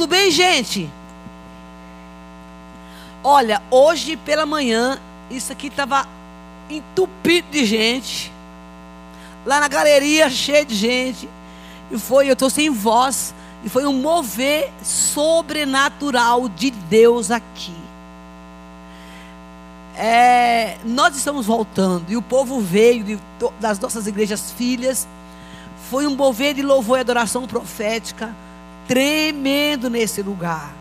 Tudo bem, gente? Olha, hoje pela manhã, isso aqui estava entupido de gente. Lá na galeria, cheio de gente. E foi, eu estou sem voz. E foi um mover sobrenatural de Deus aqui. É, nós estamos voltando e o povo veio de, das nossas igrejas filhas. Foi um mover de louvor e adoração profética tremendo nesse lugar.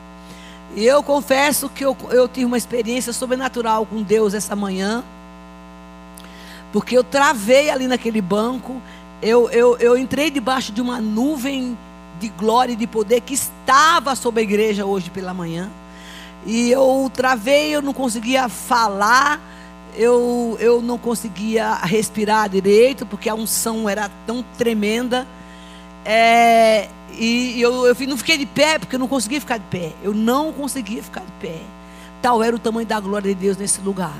E eu confesso que eu, eu tive uma experiência sobrenatural com Deus essa manhã. Porque eu travei ali naquele banco. Eu, eu, eu entrei debaixo de uma nuvem de glória e de poder que estava sobre a igreja hoje pela manhã. E eu travei, eu não conseguia falar, eu, eu não conseguia respirar direito, porque a unção era tão tremenda. É, e eu, eu não fiquei de pé, porque eu não conseguia ficar de pé. Eu não conseguia ficar de pé. Tal era o tamanho da glória de Deus nesse lugar.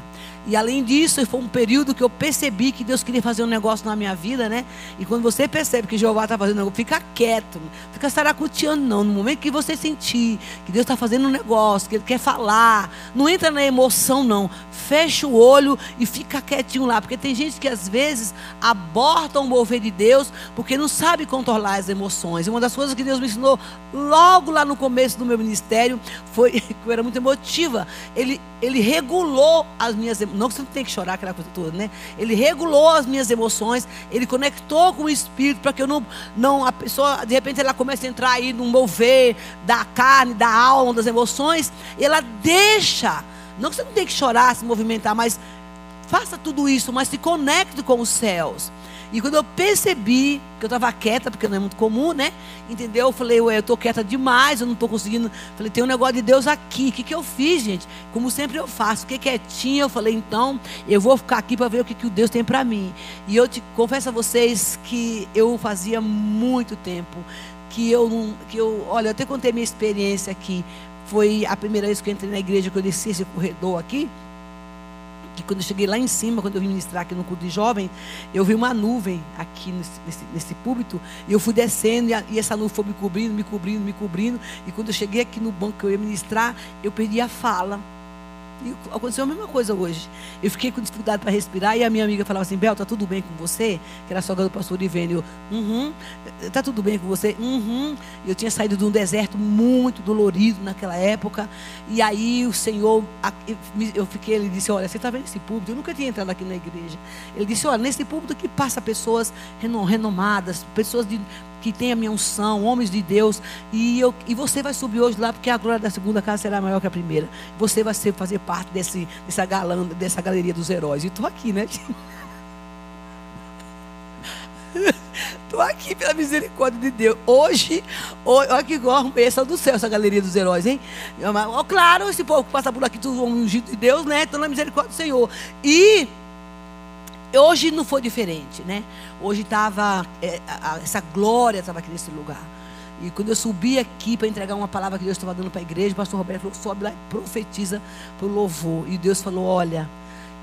E além disso, foi um período que eu percebi que Deus queria fazer um negócio na minha vida, né? E quando você percebe que Jeová está fazendo negócio, fica quieto, fica saracuteando, não. No momento que você sentir que Deus está fazendo um negócio, que Ele quer falar, não entra na emoção, não. Fecha o olho e fica quietinho lá. Porque tem gente que às vezes aborta o mover de Deus porque não sabe controlar as emoções. E uma das coisas que Deus me ensinou logo lá no começo do meu ministério foi que eu era muito emotiva. Ele, ele regulou as minhas emoções não que você não tem que chorar aquela coisa toda, né? Ele regulou as minhas emoções, ele conectou com o espírito para que eu não, não a pessoa de repente ela comece a entrar aí no mover da carne, da alma, das emoções, e ela deixa. Não que você não tem que chorar, se movimentar, mas faça tudo isso, mas se conecte com os céus. E quando eu percebi que eu estava quieta, porque não é muito comum, né? Entendeu? Eu falei, ué, eu estou quieta demais, eu não estou conseguindo. Falei, tem um negócio de Deus aqui. O que, que eu fiz, gente? Como sempre eu faço. Fiquei quietinha. Eu falei, então, eu vou ficar aqui para ver o que, que o Deus tem para mim. E eu te confesso a vocês que eu fazia muito tempo que eu não. Que eu, olha, eu até contei minha experiência aqui. Foi a primeira vez que eu entrei na igreja, que eu desci esse corredor aqui que quando eu cheguei lá em cima, quando eu vim ministrar aqui no culto de jovem, eu vi uma nuvem aqui nesse, nesse, nesse púlpito, e eu fui descendo, e, a, e, essa nuvem foi me cobrindo, me cobrindo, me cobrindo, e quando eu cheguei aqui no banco que eu ia ministrar, eu perdi a fala. E aconteceu a mesma coisa hoje. Eu fiquei com dificuldade para respirar e a minha amiga falava assim: Bel, tá tudo bem com você? Que era sogra do pastor Ivênio. Uhum. Tá tudo bem com você? Uhum. Eu tinha saído de um deserto muito dolorido naquela época. E aí o Senhor, eu fiquei, ele disse: Olha, você está vendo esse púlpito? Eu nunca tinha entrado aqui na igreja. Ele disse: Olha, nesse púlpito que passa pessoas renomadas, pessoas de que tem a minha unção, homens de Deus, e, eu, e você vai subir hoje lá, porque a glória da segunda casa será maior que a primeira. Você vai ser, fazer parte desse, dessa, galã, dessa galeria dos heróis. E estou aqui, né? Estou aqui pela misericórdia de Deus. Hoje, olha que igual essa do céu, essa galeria dos heróis, hein? Claro, esse povo que passa por aqui, tudo ungido de Deus, né? Estão na misericórdia do Senhor. E Hoje não foi diferente, né? Hoje estava, é, essa glória estava aqui nesse lugar. E quando eu subi aqui para entregar uma palavra que Deus estava dando para a igreja, o pastor Roberto falou: sobe lá e profetiza para o louvor. E Deus falou: olha,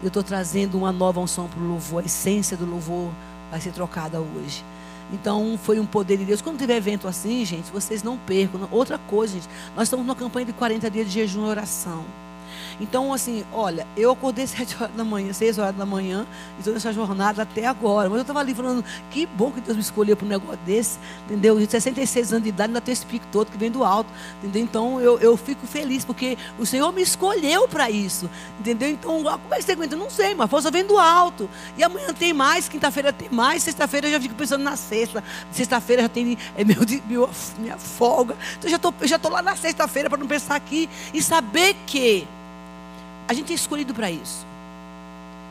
eu estou trazendo uma nova unção para o louvor. A essência do louvor vai ser trocada hoje. Então foi um poder de Deus. Quando tiver evento assim, gente, vocês não percam. Outra coisa, gente, nós estamos numa campanha de 40 dias de jejum e oração. Então, assim, olha, eu acordei sete horas da manhã, seis horas da manhã, e toda essa jornada até agora. Mas eu estava ali falando, que bom que Deus me escolheu para um negócio desse, entendeu? De 66 anos de idade, ainda tem esse pico todo que vem do alto, entendeu? Então, eu, eu fico feliz, porque o Senhor me escolheu para isso, entendeu? Então, como é que você aguenta? Não sei, mas a força vem do alto. E amanhã tem mais, quinta-feira tem mais, sexta-feira eu já fico pensando na sexta. Sexta-feira já tem é meu, meu, minha folga. Então, eu já estou lá na sexta-feira para não pensar aqui e saber que a gente é escolhido para isso.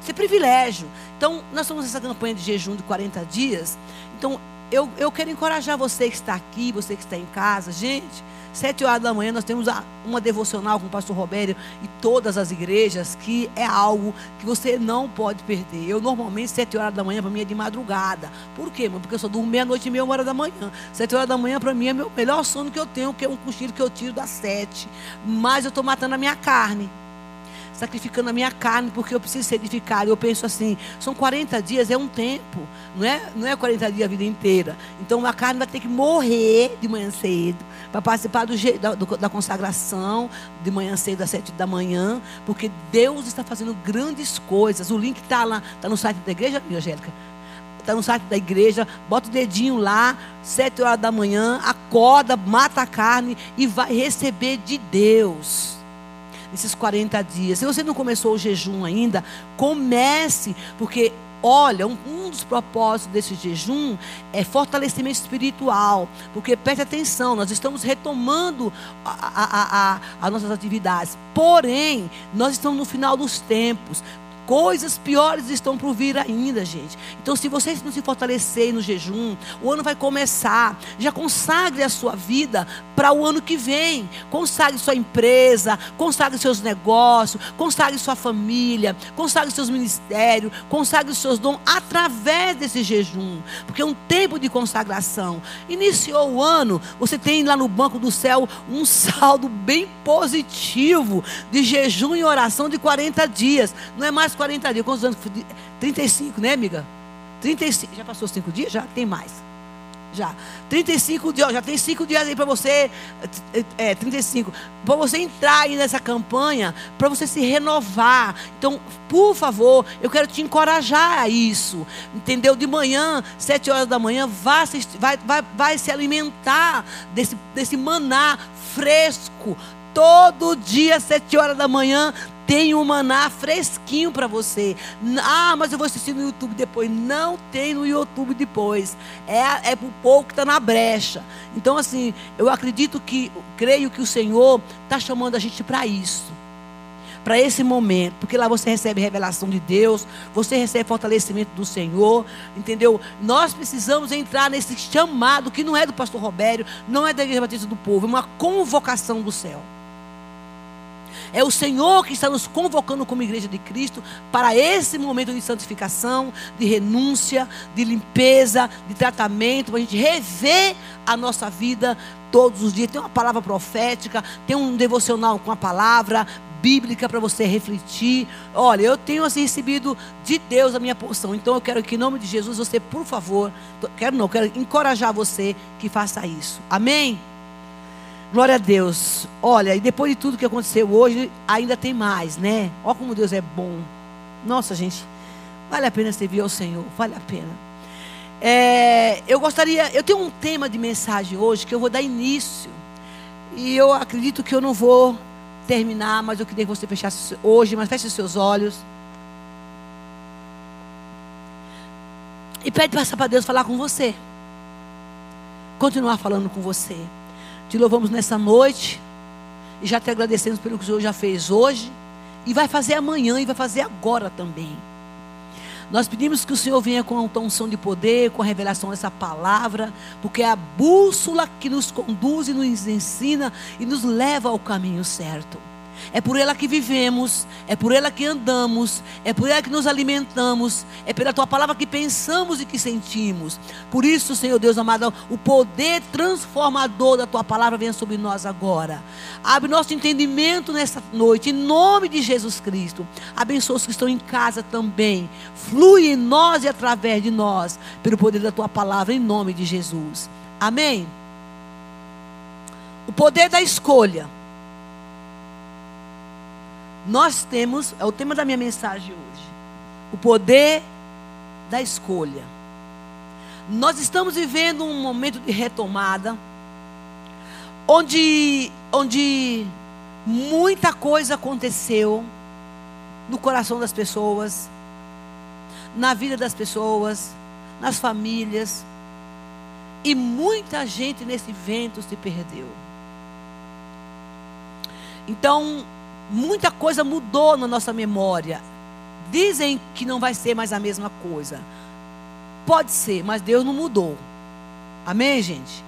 Isso é privilégio. Então, nós estamos nessa campanha de jejum de 40 dias. Então, eu, eu quero encorajar você que está aqui, você que está em casa. Gente, sete horas da manhã nós temos uma devocional com o pastor Robério e todas as igrejas, que é algo que você não pode perder. Eu normalmente, sete horas da manhã, para mim é de madrugada. Por quê? Porque eu só durmo meia-noite e meia, uma hora da manhã. Sete horas da manhã, para mim, é o melhor sono que eu tenho, que é um cochilo que eu tiro das sete. Mas eu estou matando a minha carne. Sacrificando a minha carne, porque eu preciso ser edificado. Eu penso assim: são 40 dias, é um tempo, não é, não é 40 dias a vida inteira. Então a carne vai ter que morrer de manhã cedo, para participar do, da, do, da consagração, de manhã cedo, às 7 da manhã, porque Deus está fazendo grandes coisas. O link está lá, está no site da igreja, Angélica está no site da igreja, bota o dedinho lá, sete horas da manhã, acorda, mata a carne e vai receber de Deus. Nesses 40 dias. Se você não começou o jejum ainda, comece, porque Olha, um, um, dos propósitos desse jejum é fortalecimento espiritual. Porque preste atenção, nós estamos retomando as nossas atividades. Porém, nós estamos no final dos tempos. Coisas piores estão por vir ainda, gente. Então, se vocês não se fortalecerem no jejum, o ano vai começar. Já consagre a sua vida para o ano que vem. Consagre sua empresa, consagre seus negócios, consagre sua família, consagre seus ministérios, consagre seus dons através desse jejum. Porque é um tempo de consagração. Iniciou o ano, você tem lá no banco do céu um saldo bem positivo de jejum e oração de 40 dias. Não é mais 40 dias. Quantos anos? 35, né, amiga? 35. Já passou 5 dias? Já tem mais. Já. 35 dias, já tem 5 dias aí para você. É, 35. Para você entrar aí nessa campanha, para você se renovar. Então, por favor, eu quero te encorajar a isso. Entendeu? De manhã, 7 horas da manhã, vá se, vai, vai, vai se alimentar desse, desse maná fresco. Todo dia, 7 horas da manhã, tem um maná fresquinho para você. Ah, mas eu vou assistir no YouTube depois. Não tem no YouTube depois. É, é o povo que está na brecha. Então, assim, eu acredito que, creio que o Senhor está chamando a gente para isso. Para esse momento, porque lá você recebe revelação de Deus, você recebe fortalecimento do Senhor, entendeu? Nós precisamos entrar nesse chamado que não é do pastor Robério, não é da Igreja Batista do Povo, é uma convocação do céu. É o Senhor que está nos convocando como igreja de Cristo para esse momento de santificação, de renúncia, de limpeza, de tratamento, para a gente rever a nossa vida todos os dias. Tem uma palavra profética, tem um devocional com a palavra bíblica para você refletir. Olha, eu tenho assim recebido de Deus a minha porção. Então eu quero que em nome de Jesus você, por favor, quero não, quero encorajar você que faça isso. Amém. Glória a Deus. Olha, e depois de tudo que aconteceu hoje, ainda tem mais, né? Olha como Deus é bom. Nossa, gente, vale a pena servir ao Senhor, vale a pena. É, eu gostaria, eu tenho um tema de mensagem hoje que eu vou dar início. E eu acredito que eu não vou terminar, mas eu queria que você fechasse hoje, mas feche seus olhos. E pede para Deus falar com você. Continuar falando com você. Te louvamos nessa noite. E já te agradecemos pelo que o Senhor já fez hoje. E vai fazer amanhã e vai fazer agora também. Nós pedimos que o Senhor venha com a unção de poder, com a revelação dessa palavra, porque é a bússola que nos conduz e nos ensina e nos leva ao caminho certo. É por ela que vivemos, é por ela que andamos, é por ela que nos alimentamos, é pela tua palavra que pensamos e que sentimos. Por isso, Senhor Deus amado, o poder transformador da tua palavra venha sobre nós agora. Abre nosso entendimento nessa noite, em nome de Jesus Cristo. Abençoa os que estão em casa também. Flui em nós e através de nós, pelo poder da tua palavra, em nome de Jesus. Amém. O poder da escolha. Nós temos, é o tema da minha mensagem hoje, o poder da escolha. Nós estamos vivendo um momento de retomada, onde, onde muita coisa aconteceu no coração das pessoas, na vida das pessoas, nas famílias, e muita gente nesse vento se perdeu. Então, muita coisa mudou na nossa memória. Dizem que não vai ser mais a mesma coisa. Pode ser, mas Deus não mudou. Amém, gente?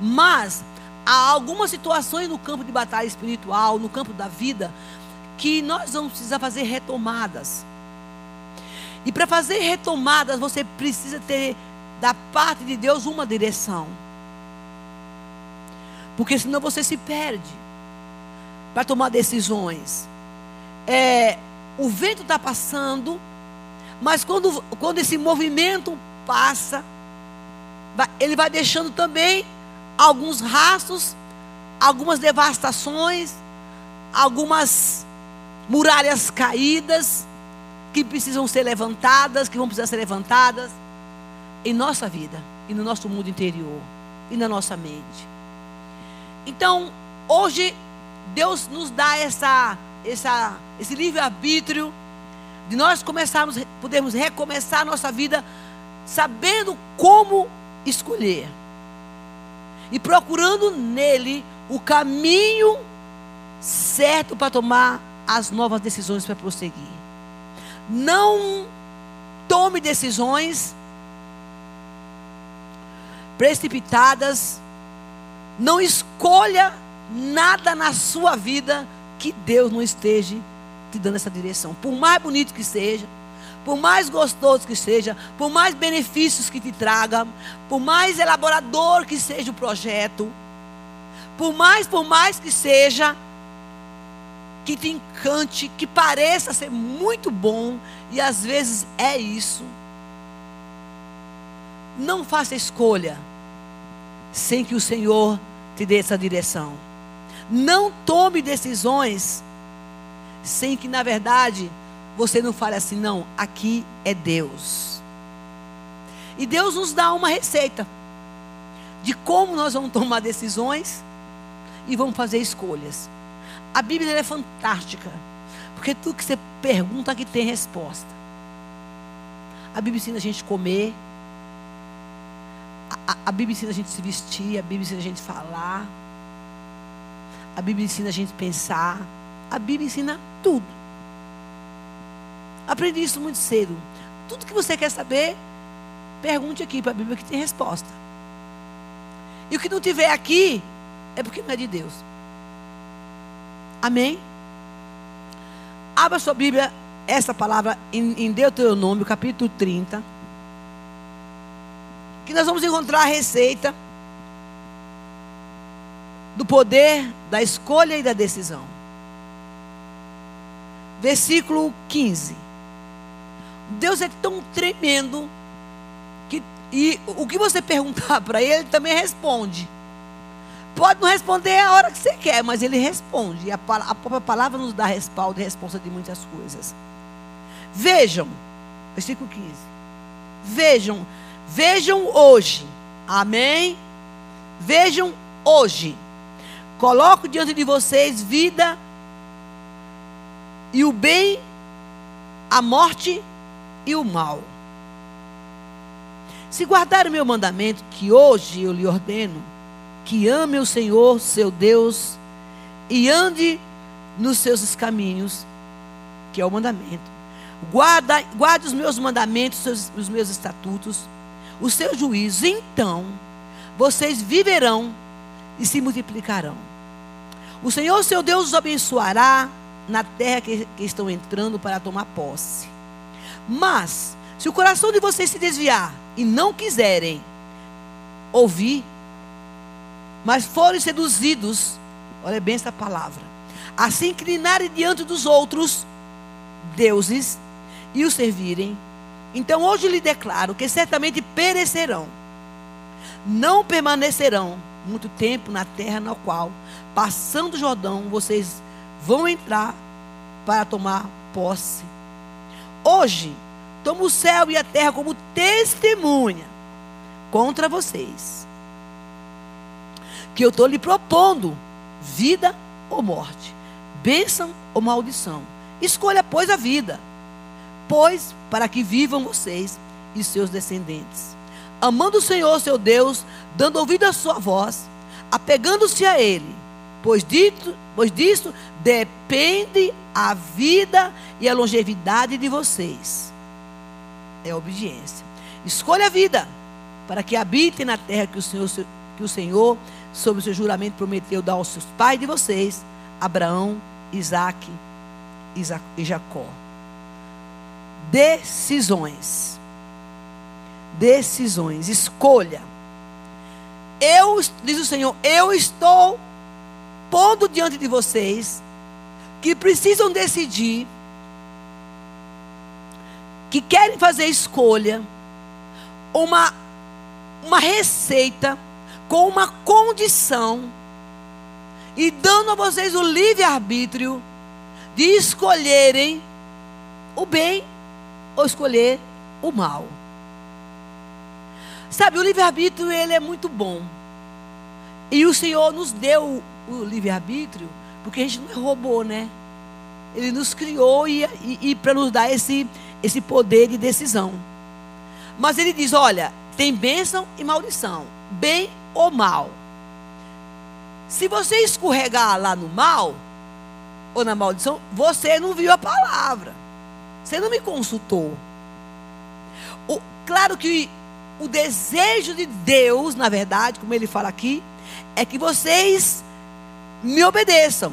Mas há algumas situações no campo de batalha espiritual, no campo da vida, que nós vamos precisar fazer retomadas. E para fazer retomadas, você precisa ter da parte de Deus uma direção. Porque senão você se perde para tomar decisões. é, o vento está passando, mas quando, quando esse movimento passa, ele vai deixando também alguns rastros, algumas devastações, algumas muralhas caídas que precisam ser levantadas, que vão precisar ser levantadas em nossa vida e no nosso mundo interior e na nossa mente. Então, hoje Deus nos dá essa, essa, esse livre-arbítrio de nós começarmos, podermos recomeçar a nossa vida sabendo como escolher e procurando nele o caminho certo para tomar as novas decisões para prosseguir. Não tome decisões precipitadas. Não escolha nada na sua vida que Deus não esteja te dando essa direção. Por mais bonito que seja, por mais gostoso que seja, por mais benefícios que te traga, por mais elaborador que seja o projeto, por mais, por mais que seja, que te encante, que pareça ser muito bom, e às vezes é isso. Não faça escolha sem que o Senhor te dê essa direção. Não tome decisões sem que, na verdade, você não fale assim, não, aqui é Deus. E Deus nos dá uma receita de como nós vamos tomar decisões e vamos fazer escolhas. A Bíblia é fantástica. Porque tudo que você pergunta que tem resposta. A Bíblia ensina a gente comer. A, a, a Bíblia ensina a gente se vestir. A Bíblia ensina a gente falar. A Bíblia ensina a gente pensar. A Bíblia ensina tudo. Aprendi isso muito cedo. Tudo que você quer saber, pergunte aqui para a Bíblia que tem resposta. E o que não tiver aqui é porque não é de Deus. Amém? Abra sua Bíblia, essa palavra em Deuteronômio, capítulo 30. Que nós vamos encontrar a receita do poder da escolha e da decisão. Versículo 15. Deus é tão tremendo que e o que você perguntar para ele, ele também responde. Pode não responder a hora que você quer, mas ele responde. E a, a própria palavra nos dá respaldo e resposta de muitas coisas. Vejam, versículo 15. Vejam, vejam hoje. Amém? Vejam hoje. Coloco diante de vocês vida e o bem, a morte e o mal. Se guardar o meu mandamento, que hoje eu lhe ordeno, que ame o Senhor, seu Deus, e ande nos seus caminhos, que é o mandamento. Guarda, guarde os meus mandamentos, os, os meus estatutos, os seus juízos. Então, vocês viverão e se multiplicarão. O Senhor, seu Deus, os abençoará na terra que, que estão entrando para tomar posse. Mas, se o coração de vocês se desviar e não quiserem ouvir, mas forem seduzidos, olha bem essa palavra, a se inclinarem diante dos outros deuses e os servirem. Então hoje lhe declaro que certamente perecerão, não permanecerão muito tempo na terra na qual, passando o Jordão, vocês vão entrar para tomar posse. Hoje, tomo o céu e a terra como testemunha contra vocês que eu estou lhe propondo: vida ou morte, bênção ou maldição. Escolha, pois, a vida, pois para que vivam vocês e seus descendentes, amando o Senhor, seu Deus, dando ouvido à sua voz, apegando-se a Ele, pois, dito, pois disso depende a vida e a longevidade de vocês. É obediência. Escolha a vida, para que habitem na terra que o Senhor, que o Senhor sob o seu juramento, prometeu dar aos seus pais de vocês, Abraão, Isaac e Jacó. Decisões. Decisões. Escolha. Eu, diz o Senhor, eu estou pondo diante de vocês que precisam decidir, que querem fazer escolha, uma, uma receita com uma condição e dando a vocês o livre-arbítrio de escolherem o bem ou escolher o mal. Sabe, o livre-arbítrio ele é muito bom. E o Senhor nos deu o livre-arbítrio porque a gente não é robô, né? Ele nos criou e, e, e para nos dar esse, esse poder de decisão. Mas ele diz: olha, tem bênção e maldição, bem ou mal. Se você escorregar lá no mal ou na maldição, você não viu a palavra. Você não me consultou. O, claro que o desejo de Deus, na verdade, como ele fala aqui, é que vocês me obedeçam,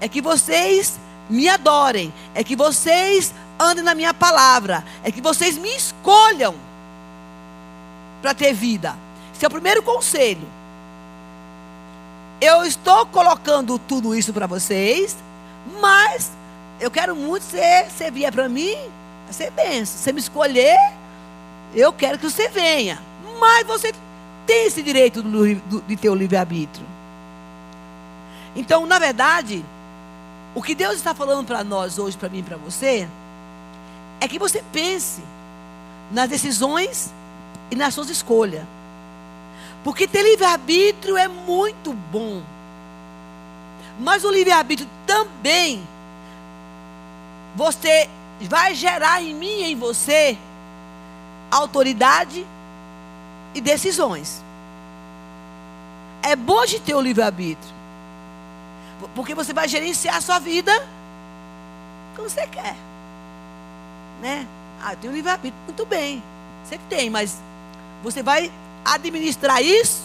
é que vocês me adorem, é que vocês andem na minha palavra, é que vocês me escolham para ter vida. Esse é o primeiro conselho. Eu estou colocando tudo isso para vocês, mas eu quero muito ser, você vier para mim, ser benção. Você me escolher, eu quero que você venha. Mas você tem esse direito do, do, de ter o livre-arbítrio. Então, na verdade, o que Deus está falando para nós hoje, para mim e para você, é que você pense nas decisões e nas suas escolhas. Porque ter livre-arbítrio é muito bom. Mas o livre-arbítrio também você vai gerar em mim e em você autoridade e decisões. É bom de ter o livre-arbítrio. Porque você vai gerenciar a sua vida como você quer. Né? Ah, eu tenho livre-arbítrio. Muito bem. Você tem, mas você vai administrar isso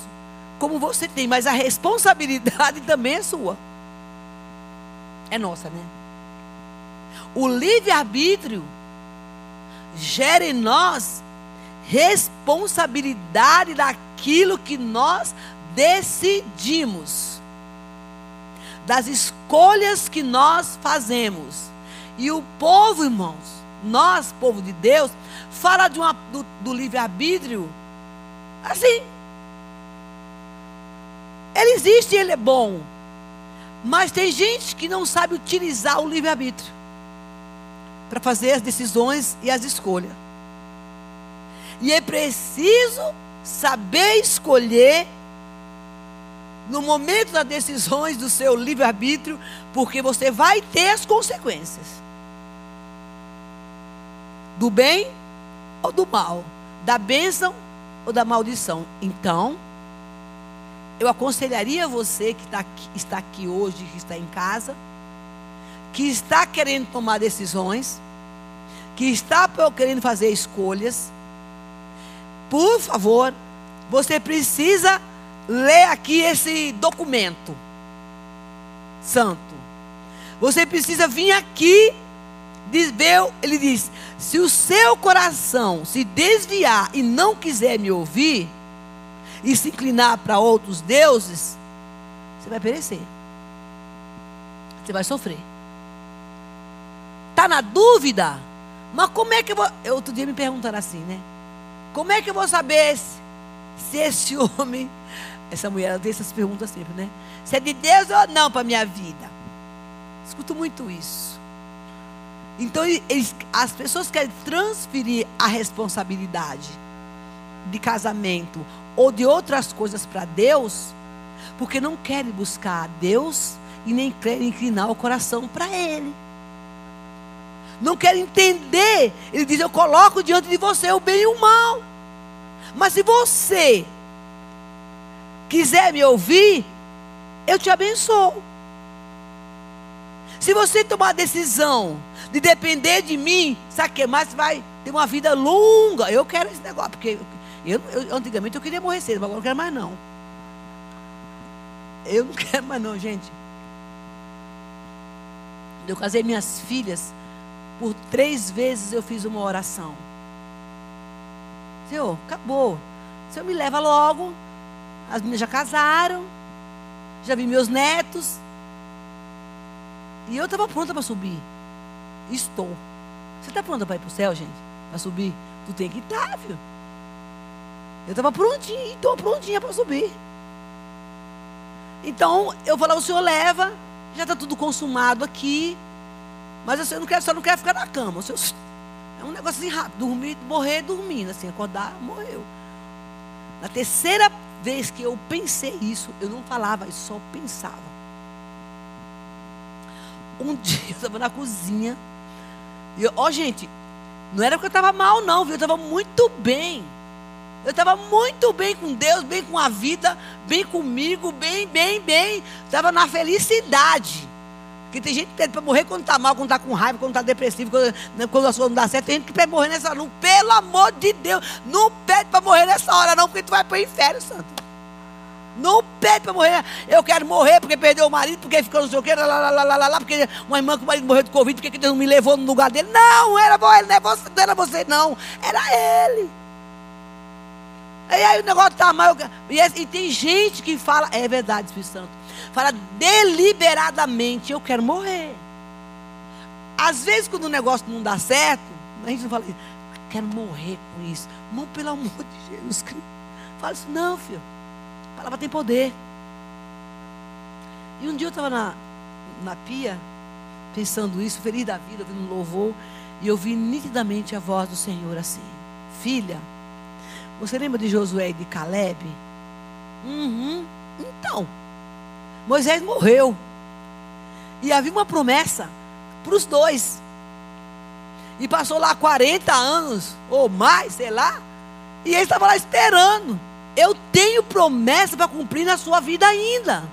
como você tem, mas a responsabilidade também é sua. É nossa, né? O livre-arbítrio gera em nós responsabilidade daquilo que nós decidimos, das escolhas que nós fazemos. E o povo, irmãos, nós, povo de Deus, fala de uma, do, do livre-arbítrio assim. Ele existe, ele é bom. Mas tem gente que não sabe utilizar o livre-arbítrio para fazer as decisões e as escolhas. E é preciso saber escolher no momento das decisões do seu livre-arbítrio, porque você vai ter as consequências do bem ou do mal, da bênção ou da maldição. Então, eu aconselharia você que está aqui, está aqui hoje, que está em casa, que está querendo tomar decisões, que está querendo fazer escolhas, por favor, você precisa ler aqui esse documento santo. Você precisa vir aqui ver, ele diz: se o seu coração se desviar e não quiser me ouvir, e se inclinar para outros deuses, você vai perecer. Você vai sofrer. Está na dúvida? Mas como é que eu vou. Outro dia me perguntaram assim, né? Como é que eu vou saber se, se esse homem. Essa mulher tem essas perguntas sempre, né? Se é de Deus ou não para minha vida. Escuto muito isso. Então, eles, as pessoas querem transferir a responsabilidade de casamento ou de outras coisas para Deus, porque não querem buscar a Deus e nem querem inclinar o coração para Ele. Não querem entender. Ele diz: Eu coloco diante de você o bem e o mal. Mas se você quiser me ouvir, eu te abençoo. Se você tomar a decisão de depender de mim, sabe o que mais? Vai ter uma vida longa. Eu quero esse negócio, porque eu, eu, antigamente eu queria morrer cedo, mas agora não quero mais não. Eu não quero mais não, gente. Eu casei minhas filhas, por três vezes eu fiz uma oração. Senhor, acabou. O Senhor me leva logo. As meninas já casaram. Já vi meus netos. E eu estava pronta para subir. Estou. Você está pronta para ir para o céu, gente? Para subir? Tu tem que estar, tá, viu? Eu estava prontinha, estou prontinha para subir. Então, eu falava, o senhor leva, já está tudo consumado aqui. Mas você não só não quer ficar na cama. É um negócio assim rápido, dormir, morrer dormindo, assim, acordar, morreu. Na terceira vez que eu pensei isso, eu não falava, eu só pensava. Um dia eu estava na cozinha. E ó, oh, gente, não era porque eu estava mal, não, viu? Eu estava muito bem. Eu estava muito bem com Deus, bem com a vida, bem comigo, bem, bem, bem. Estava na felicidade. Porque tem gente que pede para morrer quando está mal, quando está com raiva, quando está depressivo, quando, né, quando as coisas não dão certo. Tem gente que pede morrer nessa hora. Não, pelo amor de Deus, não pede para morrer nessa hora, não, porque tu vai para o inferno, santo. Não pede para morrer. Eu quero morrer porque perdeu o marido, porque ficou não sei o quê, lá, lá, lá, lá, lá, porque uma irmã que o marido morreu de Covid, porque Deus não me levou no lugar dele. Não, era ele, não, é você, não era você, não. Era ele. E aí o negócio está mal. E, e tem gente que fala, é verdade, Espírito Santo. Fala deliberadamente, eu quero morrer. Às vezes, quando o negócio não dá certo, a gente não fala, quero morrer com isso. Não, pelo amor de Jesus Cristo. Fala isso, não, filho. A palavra tem poder. E um dia eu estava na, na pia, pensando isso, feliz da vida, ouvindo um louvor, e eu vi nitidamente a voz do Senhor assim: Filha, você lembra de Josué e de Caleb? Uhum. Então, Moisés morreu. E havia uma promessa para os dois. E passou lá 40 anos, ou mais, sei lá. E ele estava lá esperando. Eu tenho promessa para cumprir na sua vida ainda.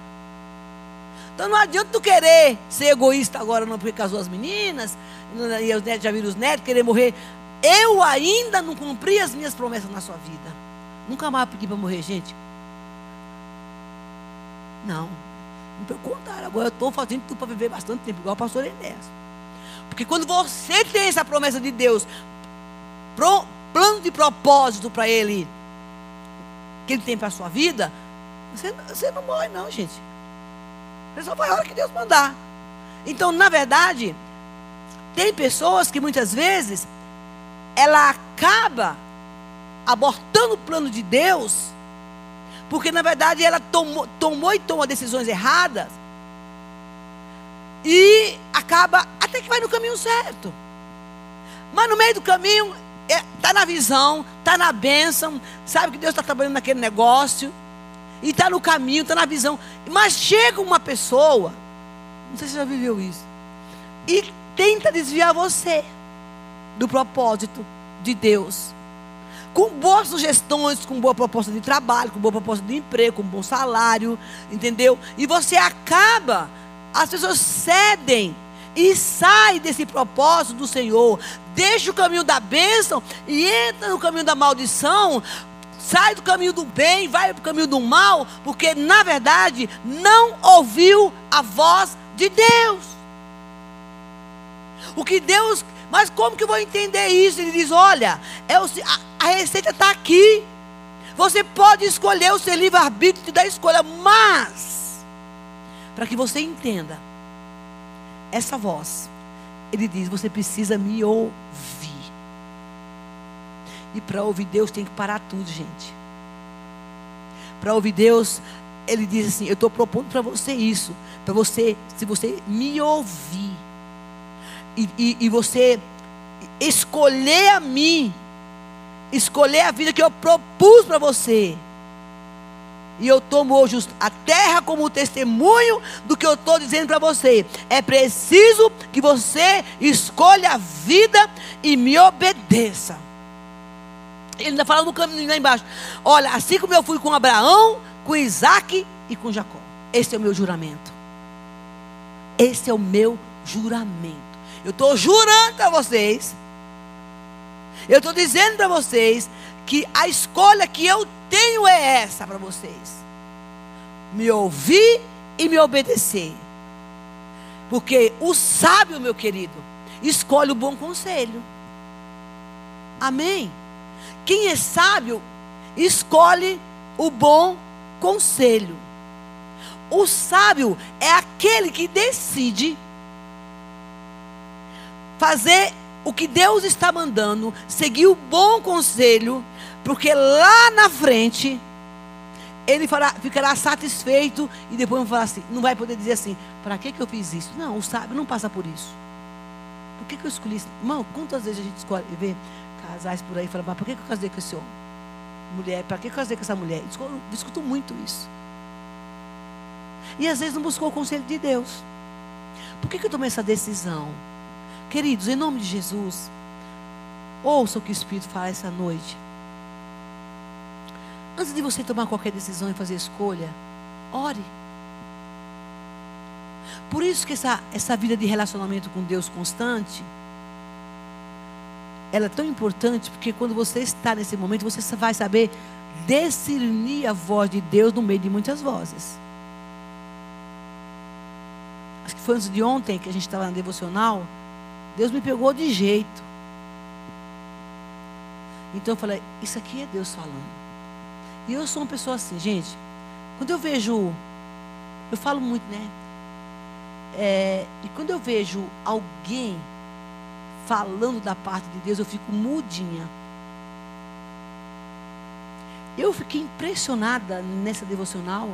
Então não adianta tu querer ser egoísta agora, não, porque casou as meninas, e os netos já viram os netos, querer morrer. Eu ainda não cumpri as minhas promessas na sua vida. Nunca mais pedi para morrer, gente. Não. Pelo contrário, agora eu estou fazendo tudo para viver bastante tempo, igual o pastor Enéas. Porque quando você tem essa promessa de Deus, plano de propósito para Ele, que Ele tem para a sua vida, você, você não morre, não, gente. Você só vai a hora que Deus mandar. Então, na verdade, tem pessoas que muitas vezes ela acaba abortando o plano de Deus, porque na verdade ela tomou, tomou e toma decisões erradas, e acaba até que vai no caminho certo. Mas no meio do caminho está é, na visão, está na bênção, sabe que Deus está trabalhando naquele negócio, e está no caminho, está na visão. Mas chega uma pessoa, não sei se você já viveu isso, e tenta desviar você do propósito de Deus. Com boas sugestões, com boa proposta de trabalho, com boa proposta de emprego, com bom salário, entendeu? E você acaba, as pessoas cedem e sai desse propósito do Senhor, deixa o caminho da bênção e entra no caminho da maldição, sai do caminho do bem, vai para o caminho do mal, porque na verdade não ouviu a voz de Deus. O que Deus, mas como que eu vou entender isso? Ele diz: olha, é o, a, a receita está aqui. Você pode escolher o seu livre-arbítrio da escolha, mas, para que você entenda, essa voz. Ele diz: Você precisa me ouvir. E para ouvir Deus tem que parar tudo, gente. Para ouvir Deus, ele diz assim: Eu estou propondo para você isso. Para você, se você me ouvir. E, e, e você escolher a mim. Escolher a vida que eu propus para você. E eu tomo hoje a terra como testemunho do que eu estou dizendo para você. É preciso que você escolha a vida e me obedeça. Ele ainda fala no caminho lá embaixo. Olha, assim como eu fui com Abraão, com Isaac e com Jacó. Esse é o meu juramento. Esse é o meu juramento. Eu estou jurando para vocês. Eu estou dizendo para vocês que a escolha que eu tenho é essa para vocês: me ouvir e me obedecer. Porque o sábio, meu querido, escolhe o bom conselho. Amém? Quem é sábio, escolhe o bom conselho. O sábio é aquele que decide fazer o que Deus está mandando, seguir o bom conselho, porque lá na frente ele fará, ficará satisfeito e depois falar assim, não vai poder dizer assim, para que, que eu fiz isso? Não, o sábio não passa por isso. Por que, que eu escolhi isso? Irmão, quantas vezes a gente escolhe ver casais por aí e fala, mas por que, que eu casei com esse homem? Mulher, para que, que eu casei com essa mulher? Eu discuto muito isso. E às vezes não buscou o conselho de Deus. Por que, que eu tomei essa decisão? Queridos, em nome de Jesus, ouça o que o Espírito fala essa noite. Antes de você tomar qualquer decisão e fazer escolha, ore. Por isso que essa, essa vida de relacionamento com Deus constante, ela é tão importante, porque quando você está nesse momento, você vai saber discernir a voz de Deus no meio de muitas vozes. Acho que foi antes de ontem que a gente estava na devocional. Deus me pegou de jeito. Então eu falei, isso aqui é Deus falando. E eu sou uma pessoa assim, gente. Quando eu vejo, eu falo muito, né? É, e quando eu vejo alguém falando da parte de Deus, eu fico mudinha. Eu fiquei impressionada nessa devocional.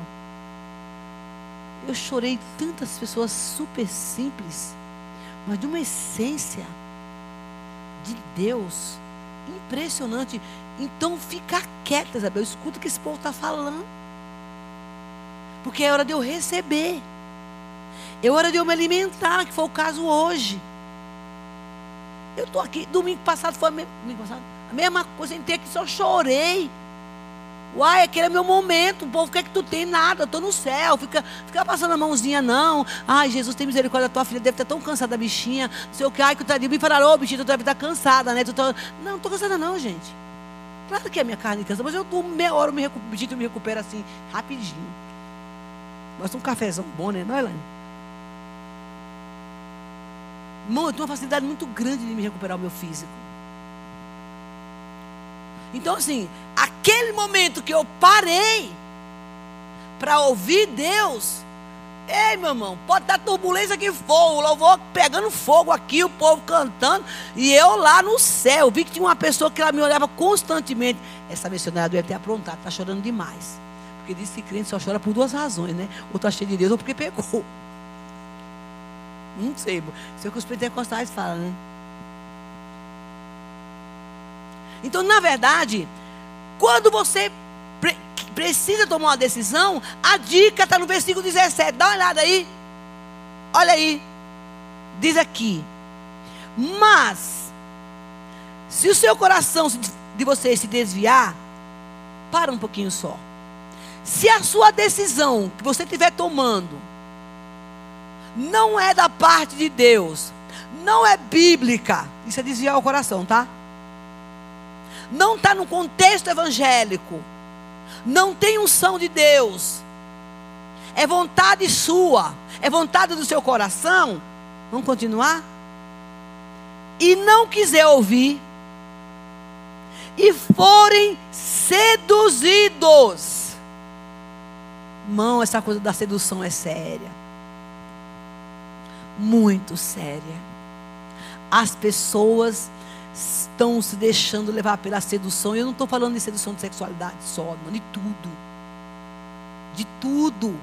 Eu chorei tantas pessoas super simples, mas de uma essência de Deus impressionante. Então fica quieta, Isabel. Escuta o que esse povo está falando. Porque é hora de eu receber. É hora de eu me alimentar, que foi o caso hoje. Eu estou aqui, domingo passado foi domingo passado, a mesma coisa, entrei aqui, só chorei. Uai, aquele é meu momento. O povo quer que tu tem nada, estou no céu. Fica, fica passando a mãozinha, não. Ai, Jesus, tem misericórdia da tua filha, deve estar tão cansada da bichinha. Não sei o que, ai, que tadinho. Me falaram, ô bichinha, tu deve estar cansada, né? Tu tá... Não, não estou cansada, não, gente. Claro que a minha carne cansa, mas eu durmo meia hora, o bichinho me recupera assim, rapidinho. Mas um cafezão bom, né? Não, Elaine? Irmão, eu tenho uma facilidade muito grande de me recuperar o meu físico. Então, assim, aquele momento que eu parei para ouvir Deus, ei, meu irmão, pode dar turbulência que for, o louvor pegando fogo aqui, o povo cantando, e eu lá no céu, vi que tinha uma pessoa que ela me olhava constantemente. Essa missionária deve ter aprontado, está chorando demais. Porque diz que crente só chora por duas razões, né? Ou está cheio de Deus, ou porque pegou. Não sei, isso é o que os pentecostais falam, né? Então, na verdade, quando você pre precisa tomar uma decisão, a dica está no versículo 17. Dá uma olhada aí. Olha aí. Diz aqui. Mas, se o seu coração de você se desviar, para um pouquinho só. Se a sua decisão que você estiver tomando não é da parte de Deus, não é bíblica, isso é desviar o coração, tá? Não está no contexto evangélico, não tem unção de Deus, é vontade sua, é vontade do seu coração, vamos continuar? E não quiser ouvir, e forem seduzidos. Mão, essa coisa da sedução é séria. Muito séria. As pessoas estão se deixando levar pela sedução. Eu não estou falando de sedução de sexualidade só, não, de tudo. De tudo.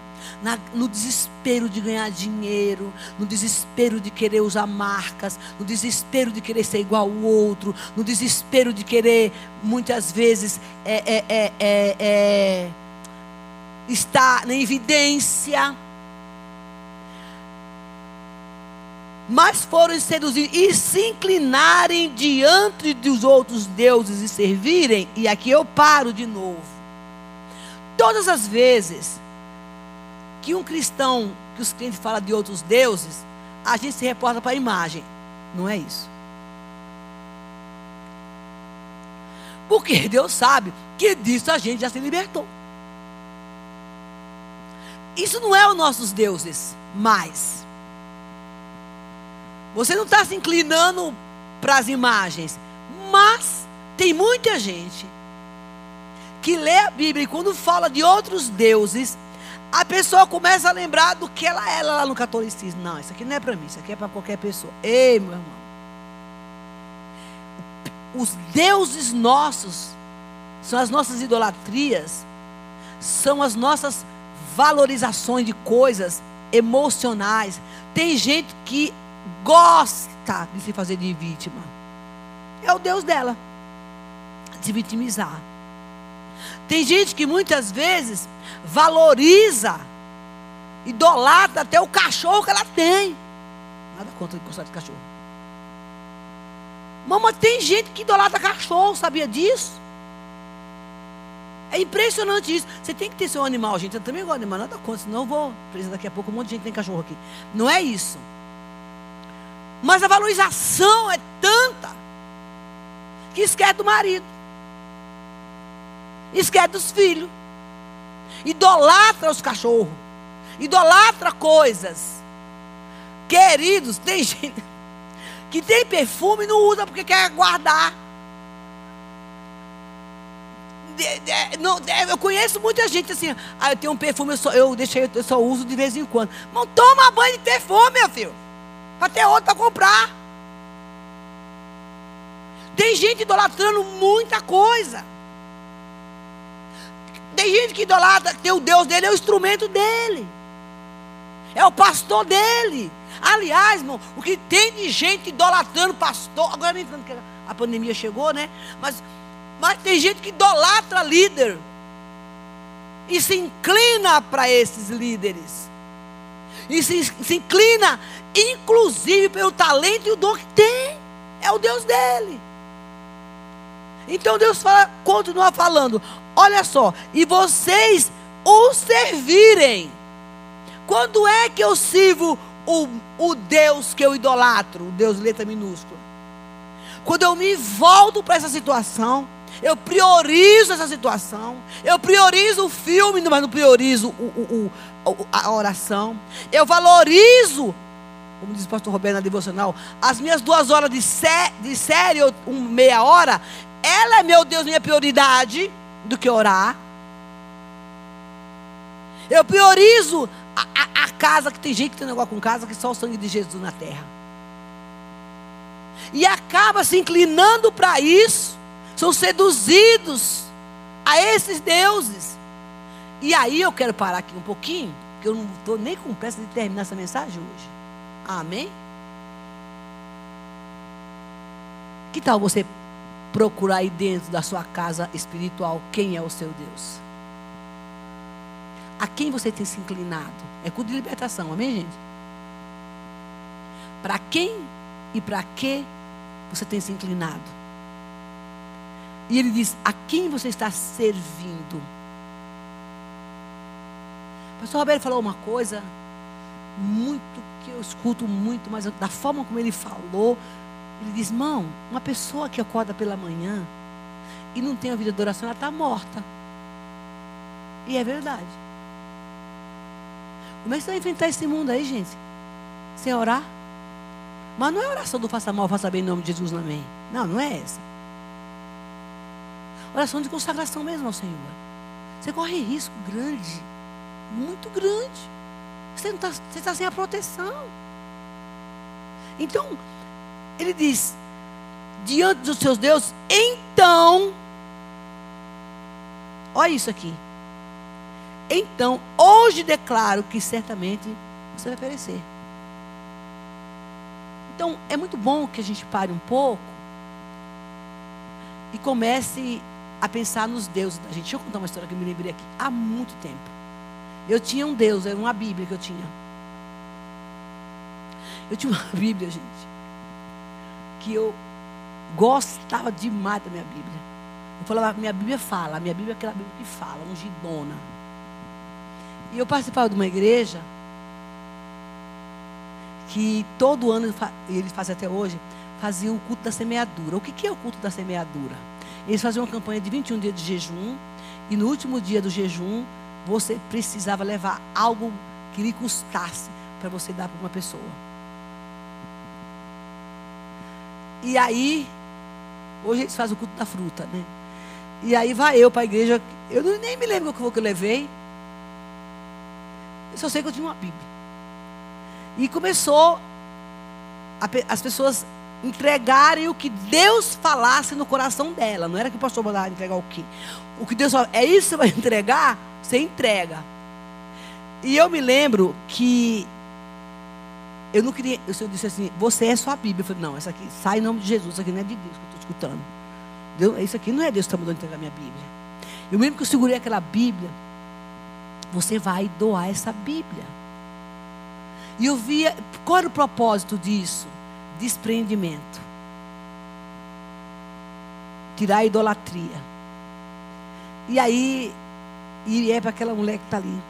Na, no desespero de ganhar dinheiro, no desespero de querer usar marcas, no desespero de querer ser igual ao outro, no desespero de querer, muitas vezes, é, é, é, é, é estar na evidência. Mas foram seduzidos e se inclinarem diante dos outros deuses e servirem, e aqui eu paro de novo. Todas as vezes que um cristão, que os crentes falam de outros deuses, a gente se reporta para a imagem. Não é isso. Porque Deus sabe que disso a gente já se libertou. Isso não é os nossos deuses mais. Você não está se inclinando para as imagens. Mas tem muita gente que lê a Bíblia e quando fala de outros deuses, a pessoa começa a lembrar do que ela era lá no catolicismo. Não, isso aqui não é para mim, isso aqui é para qualquer pessoa. Ei, meu irmão. os deuses nossos são as nossas idolatrias, são as nossas valorizações de coisas emocionais. Tem gente que gosta de se fazer de vítima. É o Deus dela. Se vitimizar. Tem gente que muitas vezes valoriza, idolatra até o cachorro que ela tem. Nada contra gostar de cachorro. Mamãe, tem gente que idolatra cachorro, sabia disso? É impressionante isso. Você tem que ter seu animal, gente. Eu também gosto de animal, nada contra, senão eu vou daqui a pouco um monte de gente tem cachorro aqui. Não é isso. Mas a valorização é tanta que esquece do marido. Esquece dos filhos. Idolatra os cachorros. Idolatra coisas. Queridos, tem gente que tem perfume e não usa porque quer guardar. eu conheço muita gente assim. Ah, eu tenho um perfume, eu só, eu deixei, eu só uso de vez em quando. Não toma banho de perfume, meu filho. Para ter outro para comprar. Tem gente idolatrando muita coisa. Tem gente que idolatra, que o Deus dele é o instrumento dele. É o pastor dele. Aliás, irmão, o que tem de gente idolatrando pastor. Agora nem que a pandemia chegou, né? Mas, mas tem gente que idolatra líder. E se inclina para esses líderes. E se, se inclina, inclusive, pelo talento e o dom que tem. É o Deus dele. Então Deus fala, continua falando: olha só, e vocês o servirem. Quando é que eu sirvo o, o Deus que eu idolatro? O Deus letra minúscula. Quando eu me volto para essa situação, eu priorizo essa situação, eu priorizo o filme, mas não priorizo o, o, a oração. Eu valorizo, como diz o pastor Roberto na devocional, as minhas duas horas de, sé, de série, ou um, meia hora, ela é, meu Deus, minha prioridade do que orar. Eu priorizo a, a, a, casa, que tem gente que tem negócio com casa, que só o sangue de Jesus na terra. E acaba se inclinando para isso, são seduzidos a esses deuses. E aí eu quero parar aqui um pouquinho, porque eu não estou nem com pressa de terminar essa mensagem hoje. Amém? Que tal você procurar aí dentro da sua casa espiritual quem é o seu Deus. A quem você tem se inclinado? É culto de libertação, amém, gente? Para quem e para que você tem se inclinado? E ele diz: a quem você está servindo? O pastor Roberto falou uma coisa muito que eu escuto muito, mas da forma como ele falou, ele diz: irmão, uma pessoa que acorda pela manhã e não tem a vida de oração, ela está morta. E é verdade. Como é que você vai enfrentar esse mundo aí, gente? Sem orar? Mas não é oração do faça mal, faça bem em nome de Jesus, amém. Não, não é essa. Oração de consagração mesmo ao Senhor. Você corre risco grande, muito grande. Você está tá sem a proteção. Então, ele diz: diante dos seus deuses, então, olha isso aqui. Então, hoje declaro que certamente você vai perecer. Então, é muito bom que a gente pare um pouco e comece a pensar nos deuses da gente. Deixa eu contar uma história que eu me lembrei aqui. Há muito tempo. Eu tinha um Deus, era uma Bíblia que eu tinha. Eu tinha uma Bíblia, gente que eu gostava demais da minha Bíblia. Eu falava, minha Bíblia fala, a minha Bíblia é aquela Bíblia que fala, ungidona. E eu participava de uma igreja que todo ano, eles fazem até hoje, faziam o culto da semeadura. O que, que é o culto da semeadura? Eles faziam uma campanha de 21 dias de jejum, e no último dia do jejum, você precisava levar algo que lhe custasse para você dar para uma pessoa. E aí, hoje eles fazem o culto da fruta, né? E aí vai eu para a igreja. Eu nem me lembro o que eu levei. Eu só sei que eu tinha uma Bíblia. E começou a, as pessoas entregarem o que Deus falasse no coração dela. Não era que o pastor mandava entregar o quê? O que Deus falou, é isso que você vai entregar? Você entrega. E eu me lembro que eu não queria, o Senhor disse assim, você é sua Bíblia. Eu falei, não, essa aqui sai em nome de Jesus, isso aqui não é de Deus que eu estou escutando. Deus, isso aqui não é Deus que está mandando entregar minha Bíblia. Eu me lembro que eu segurei aquela Bíblia. Você vai doar essa Bíblia. E eu via, qual era o propósito disso? Desprendimento. Tirar a idolatria. E aí, e é para aquela mulher que está ali.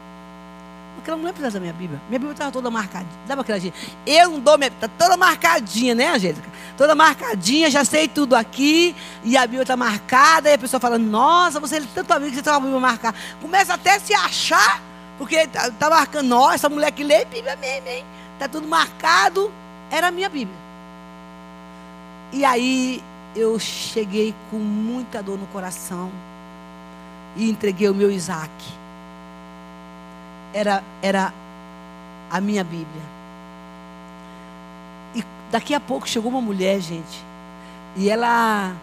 Aquela mulher precisa da minha Bíblia. Minha Bíblia estava toda marcadinha. Dá para aquela gente. Eu não dou minha Está toda marcadinha, né, Angélica? Toda marcadinha, já sei tudo aqui. E a Bíblia está marcada. E a pessoa fala: Nossa, você é tanto amigo que você tem uma Bíblia marcada. Começa até a se achar. Porque está tá marcando. Nossa, essa mulher que lê Bíblia mesmo, hein? Está tudo marcado. Era a minha Bíblia. E aí eu cheguei com muita dor no coração. E entreguei o meu Isaac era, era a minha Bíblia. E daqui a pouco chegou uma mulher, gente. E ela.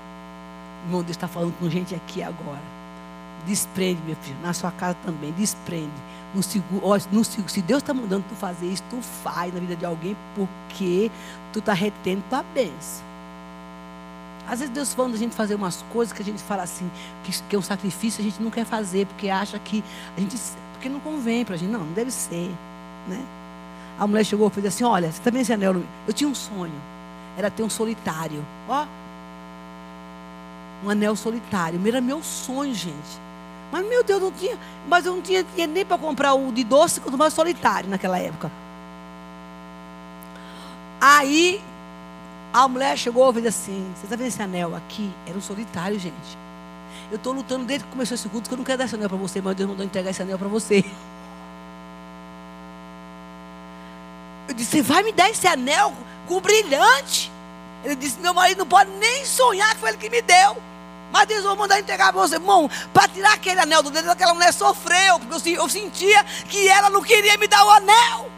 Irmão, Deus está falando com gente aqui agora. Desprende, meu filho. Na sua casa também. Desprende. No, no, se Deus está mandando tu fazer isso, tu faz na vida de alguém porque tu está retendo tua bênção. Às vezes Deus manda a gente fazer umas coisas que a gente fala assim, que, que é um sacrifício, a gente não quer fazer, porque acha que a gente porque não convém para a gente. Não, não deve ser. Né? A mulher chegou e fez assim: Olha, você está vendo esse anel? Eu tinha um sonho. Era ter um solitário. Ó. Um anel solitário. Era meu sonho, gente. Mas, meu Deus, não tinha. Mas eu não tinha, nem para comprar o de doce, quanto mais solitário naquela época. Aí, a mulher chegou e fez assim: Você está vendo esse anel aqui? Era um solitário, gente. Eu estou lutando desde que começou esse culto, que eu não quero dar esse anel para você, mas Deus mandou entregar esse anel para você. Eu disse, você vai me dar esse anel com brilhante? Ele disse, meu marido não pode nem sonhar que foi ele que me deu. Mas Deus vai mandar entregar para você, irmão, para tirar aquele anel do dedo daquela mulher sofreu, porque eu, sentia que ela não queria me dar o anel.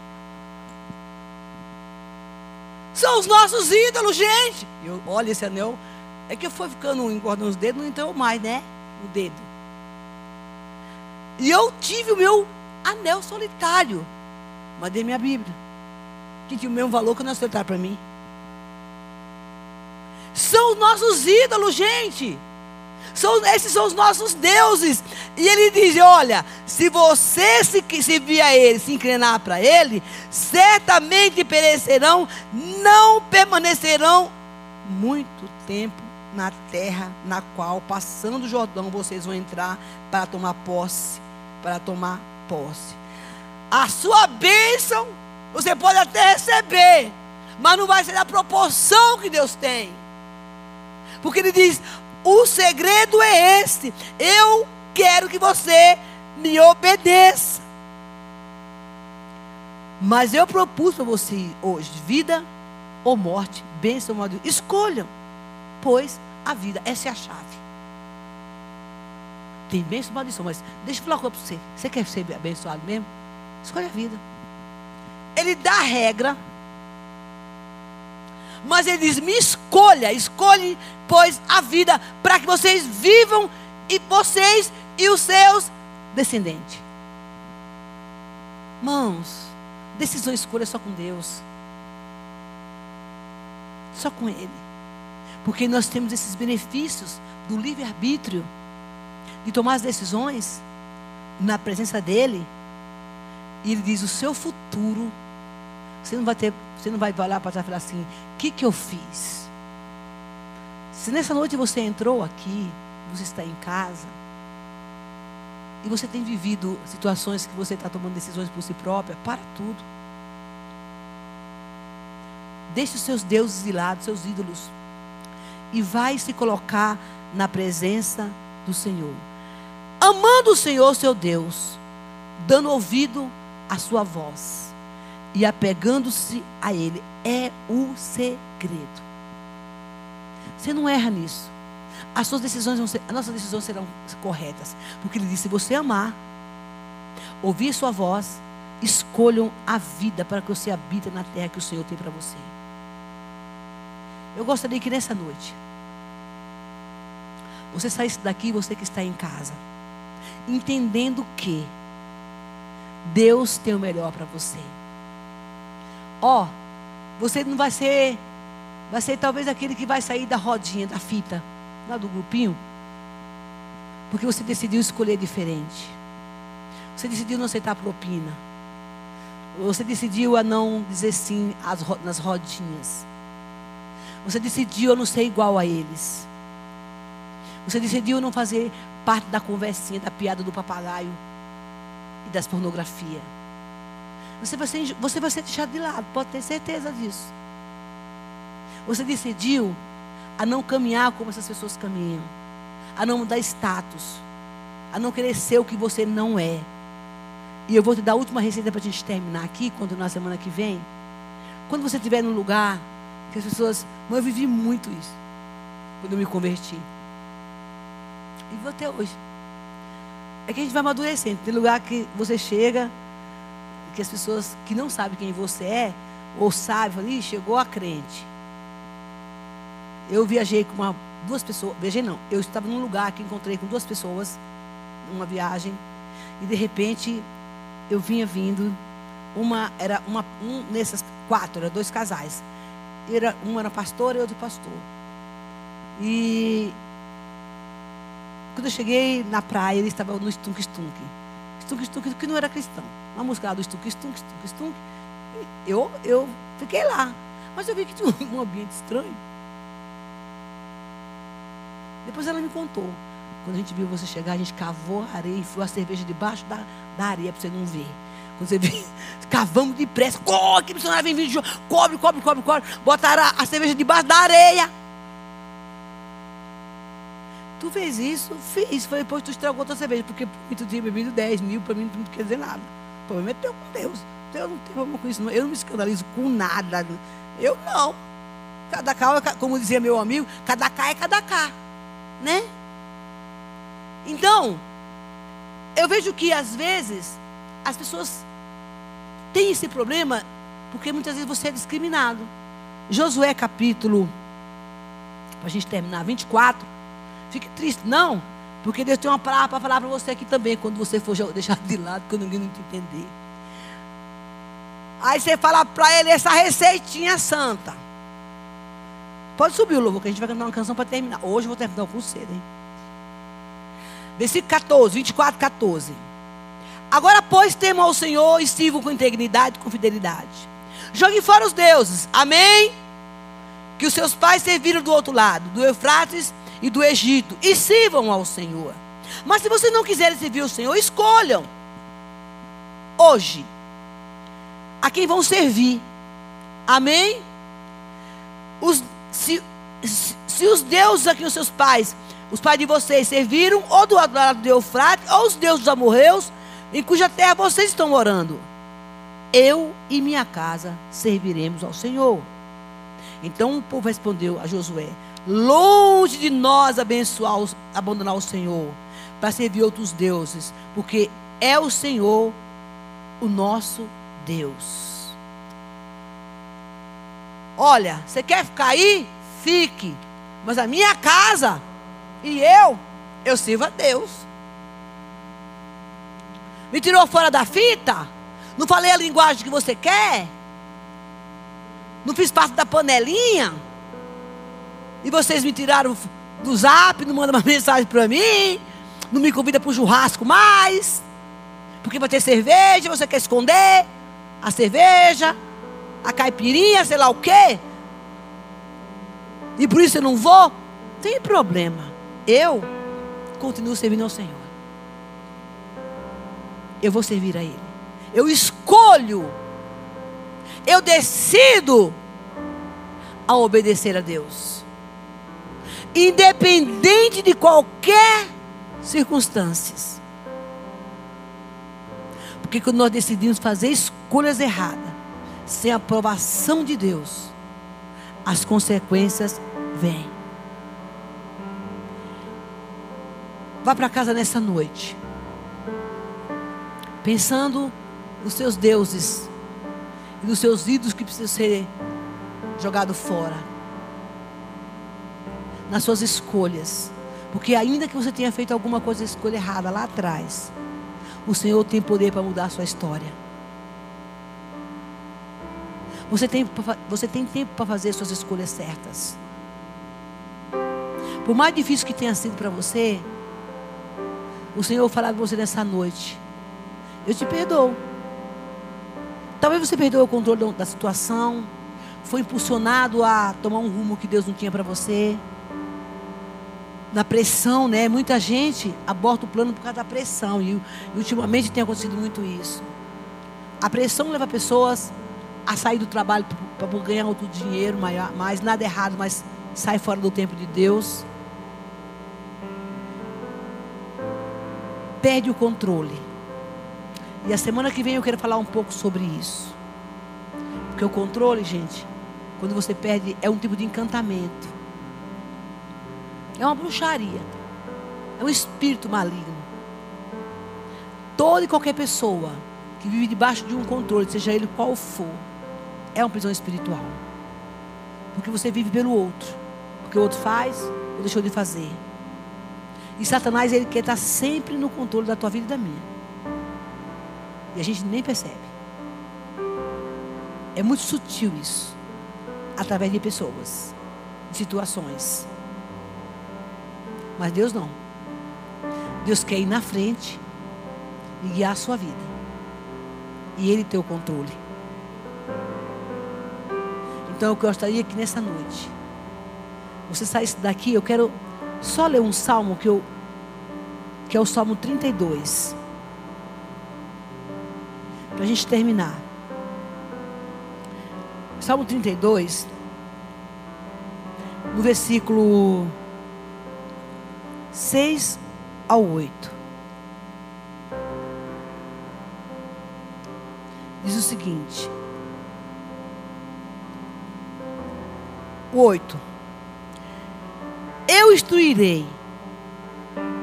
São os nossos ídolos, gente. Eu, olha esse anel, é que foi ficando engordando os dedos, não entrou mais, né? O dedo. E eu tive o meu anel solitário. Mas dei minha Bíblia. Que tinha o mesmo valor que o anel solitário para mim. São os nossos ídolos, gente. São, esses são os nossos deuses. E ele diz: Olha, se você se, se vir a ele, se inclinar para ele, certamente perecerão, não permanecerão muito tempo na terra na qual, passando o Jordão, vocês vão entrar para tomar posse. Para tomar posse. A sua bênção, você pode até receber, mas não vai ser da proporção que Deus tem. Porque Ele diz: o segredo é este. Eu quero que você me obedeça. Mas eu propus para você hoje: vida ou morte, bênção ou maldição. Escolham pois a vida. Essa é a chave. Tem bênção e maldição, mas deixa eu falar uma coisa para você. Você quer ser abençoado mesmo? Escolhe a vida. Ele dá a regra, mas ele diz: me escolha, escolhe, pois a vida, para que vocês vivam e vocês e os seus descendentes. Mãos, decisão escolha só com Deus. Só com Ele. Porque nós temos esses benefícios do livre-arbítrio, de tomar as decisões na presença dEle. E Ele diz: o seu futuro, você não vai ter, você não vai olhar para trás e falar assim: o que, que eu fiz? Se nessa noite você entrou aqui, você está em casa, e você tem vivido situações que você está tomando decisões por si própria, para tudo. Deixe os seus deuses de lado, seus ídolos e vai se colocar na presença do Senhor. Amando o Senhor, seu Deus, dando ouvido à sua voz e apegando-se a Ele, é o segredo. Você não erra nisso. As suas decisões vão ser, as nossas decisões serão corretas, porque Ele disse: se você amar, ouvir Sua voz, escolham a vida para que você habite na terra que o Senhor tem para você. Eu gostaria que nessa noite você saísse daqui, você que está em casa, entendendo que Deus tem o melhor para você. Ó, oh, você não vai ser, vai ser talvez aquele que vai sair da rodinha, da fita, lá do grupinho, porque você decidiu escolher diferente. Você decidiu não aceitar propina. Você decidiu a não dizer sim às, nas rodinhas. Você decidiu a não ser igual a eles. Você decidiu não fazer parte da conversinha, da piada do papagaio e das pornografia. Você vai, ser, você vai ser deixado de lado, pode ter certeza disso. Você decidiu a não caminhar como essas pessoas caminham, a não mudar status, a não querer ser o que você não é. E eu vou te dar a última receita para a gente terminar aqui, quando na semana que vem. Quando você estiver num lugar que as pessoas. Mas eu vivi muito isso. Quando eu me converti. E vou até hoje. É que a gente vai amadurecendo. Tem lugar que você chega, que as pessoas que não sabem quem você é, ou sabem, falam, chegou a crente. Eu viajei com uma, duas pessoas, viajei não, eu estava num lugar que encontrei com duas pessoas, numa viagem, e de repente eu vinha vindo, uma era uma, um nessas quatro, eram dois casais. Era, um era pastor e outro pastor. E quando eu cheguei na praia, ele estava no Stunk Stunk. Stunk Stunk, que não era cristão. Uma música do Stunk Stunk, Stunk Stunk. Eu, eu fiquei lá. Mas eu vi que tinha um ambiente estranho. Depois ela me contou. Quando a gente viu você chegar, a gente cavou a areia e foi a cerveja debaixo da, da areia para você não ver. Você vê, cavamos depressa. Corre, que missionário vem vindo. Cobre, cobre, cobre, cobre. Botaram a, cerveja debaixo da areia. Tu fez isso? Fiz. Falei, depois tu estragou tua cerveja. Porque tu tinha bebido 10 mil, para mim não quer dizer nada. O problema é teu com Deus. Eu não tenho problema com isso. Não. Eu não me escandalizo com nada. Eu não. Cada cá, é como dizia meu amigo, cada cá é cada cá. Né? Então, eu vejo que às vezes as pessoas têm esse problema porque muitas vezes você é discriminado. Josué capítulo, para a gente terminar, 24. Fique triste, não, porque Deus tem uma palavra para falar para você aqui também, quando você for deixado de lado, que ninguém não te entender. Aí você fala para ele essa receitinha santa. Pode subir o louvor, que a gente vai cantar uma canção para terminar. Hoje eu vou terminar com cedo, hein? Versículo 14, 24, 14. Agora, pois, temam ao Senhor e sirvam com integridade e com fidelidade. Joguem fora os deuses. Amém? Que os seus pais serviram do outro lado, do Eufrates e do Egito. E sirvam ao Senhor. Mas se vocês não quiserem servir o Senhor, escolham. Hoje. A quem vão servir. Amém? Os, se, se, se os deuses aqui, os seus pais, os pais de vocês serviram ou do lado do Eufrates, ou os deuses dos amorreus, em cuja terra vocês estão morando. Eu e minha casa serviremos ao Senhor. Então o povo respondeu a Josué: Longe de nós abençoar, abandonar o Senhor, para servir outros deuses, porque é o Senhor o nosso Deus. Olha, você quer ficar aí? Fique. Mas a minha casa e eu, eu sirvo a Deus. Me tirou fora da fita? Não falei a linguagem que você quer? Não fiz parte da panelinha? E vocês me tiraram do zap, não mandam uma mensagem para mim? Não me convida para o churrasco mais? Porque vai ter cerveja, você quer esconder a cerveja, a caipirinha, sei lá o quê? E por isso eu não vou? Tem problema. Eu continuo servindo ao Senhor. Eu vou servir a Ele. Eu escolho. Eu decido a obedecer a Deus. Independente de qualquer circunstâncias. Porque quando nós decidimos fazer escolhas erradas, sem a aprovação de Deus, as consequências vêm. Vá para casa nessa noite. Pensando nos seus deuses e nos seus ídolos que precisam ser jogados fora. nas suas escolhas. Porque ainda que você tenha feito alguma coisa escolha errada lá atrás, o Senhor tem poder para mudar a sua história. Você tem, você tem tempo para fazer suas escolhas certas. Por mais difícil que tenha sido para você, o Senhor falar para você nessa noite: Eu te perdoo. Talvez você perdeu o controle da situação, foi impulsionado a tomar um rumo que Deus não tinha para você. Na pressão, né? Muita gente aborta o plano por causa da pressão. E, e ultimamente tem acontecido muito isso. A pressão leva pessoas a sair do trabalho para ganhar outro dinheiro, mais nada errado, mas sai fora do tempo de Deus. Perde o controle. E a semana que vem eu quero falar um pouco sobre isso. Porque o controle, gente, quando você perde, é um tipo de encantamento. É uma bruxaria. É um espírito maligno. Toda e qualquer pessoa que vive debaixo de um controle, seja ele qual for, é uma prisão espiritual. Porque você vive pelo outro. Porque o outro faz ou deixou de fazer. E Satanás, ele quer estar sempre no controle da tua vida e da minha. E a gente nem percebe. É muito sutil isso. Através de pessoas, de situações. Mas Deus não. Deus quer ir na frente e guiar a sua vida. E Ele tem o controle. Então eu gostaria que nessa noite você saísse daqui. Eu quero só ler um salmo que, eu, que é o Salmo 32. Para a gente terminar. Salmo 32, no versículo 6 ao 8. Diz o seguinte: o 8. Eu instruirei,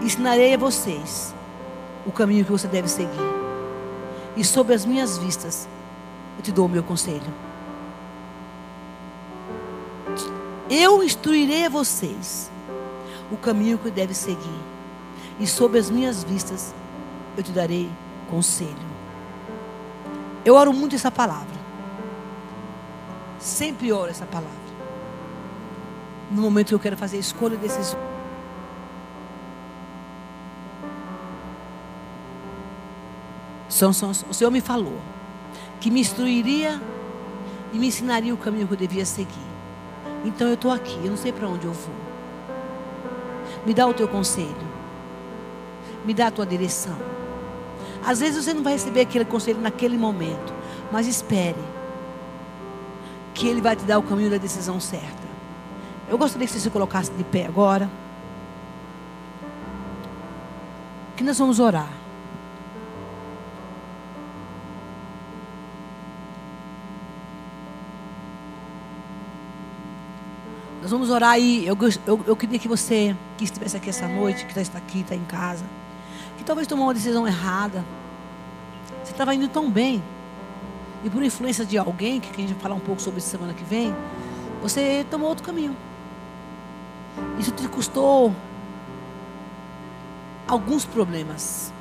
ensinarei a vocês o caminho que você deve seguir, e sob as minhas vistas eu te dou o meu conselho. Eu instruirei a vocês o caminho que deve seguir. E sob as minhas vistas eu te darei conselho. Eu oro muito essa palavra. Sempre oro essa palavra. No momento que eu quero fazer a escolha desses o Senhor me falou que me instruiria e me ensinaria o caminho que eu devia seguir. Então eu estou aqui, eu não sei para onde eu vou. Me dá o teu conselho. Me dá a tua direção. Às vezes você não vai receber aquele conselho naquele momento, mas espere. Que Ele vai te dar o caminho da decisão certa. Eu gostaria que você se colocasse de pé agora. Que nós vamos orar. Nós vamos orar aí. Eu, eu, eu queria que você, que estivesse aqui essa noite, que está aqui, está em casa, que talvez tomou uma decisão errada. Você estava indo tão bem. E por influência de alguém, que a gente vai falar um pouco sobre semana que vem, você tomou outro caminho. Isso te custou alguns problemas.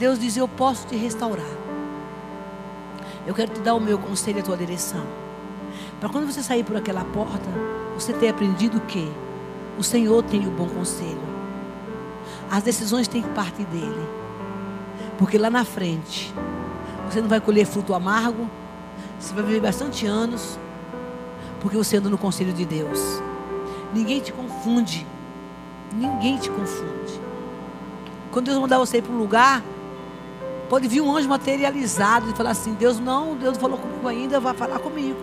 Deus diz: Eu posso te restaurar. Eu quero te dar o meu conselho e a tua direção. Para quando você sair por aquela porta, você ter aprendido que o Senhor tem o bom conselho. As decisões têm que partir dele. Porque lá na frente, você não vai colher fruto amargo, você vai viver bastante anos, porque você anda no conselho de Deus. Ninguém te confunde. Ninguém te confunde. Quando Deus mandar você ir para um lugar, pode vir um anjo materializado e falar assim: Deus não, Deus não falou comigo ainda, vai falar comigo.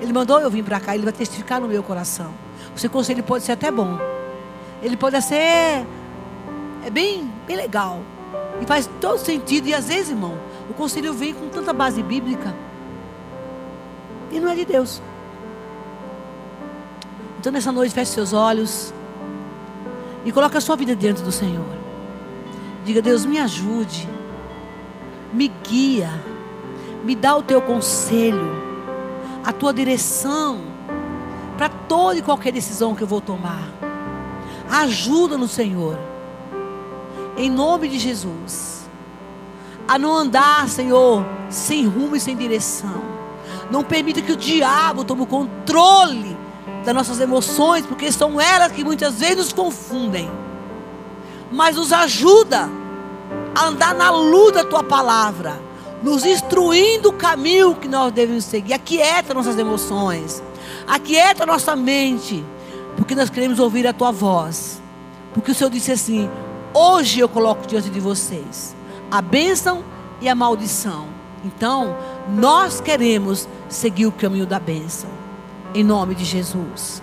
Ele mandou eu vir para cá, ele vai testificar no meu coração. O seu conselho pode ser até bom. Ele pode ser é bem, bem legal. E faz todo sentido. E às vezes, irmão, o conselho vem com tanta base bíblica. E não é de Deus. Então nessa noite feche seus olhos. E coloque a sua vida diante do Senhor. Diga, Deus, me ajude. Me guia. Me dá o teu conselho a tua direção. para toda e qualquer decisão que eu vou tomar. Ajuda no Senhor. Em nome de Jesus. A não andar, Senhor, sem rumo e sem direção. Não permita que o diabo tome o controle das nossas emoções, porque são elas que muitas vezes nos confundem. Mas nos ajuda a andar na luz da tua palavra, nos instruindo o caminho que nós devemos seguir. Aquieta nossas emoções, aquieta nossa mente, porque nós queremos ouvir a tua voz. Porque o Senhor disse assim: Hoje eu coloco diante de vocês a bênção e a maldição. Então, nós queremos seguir o caminho da bênção. Em nome de Jesus.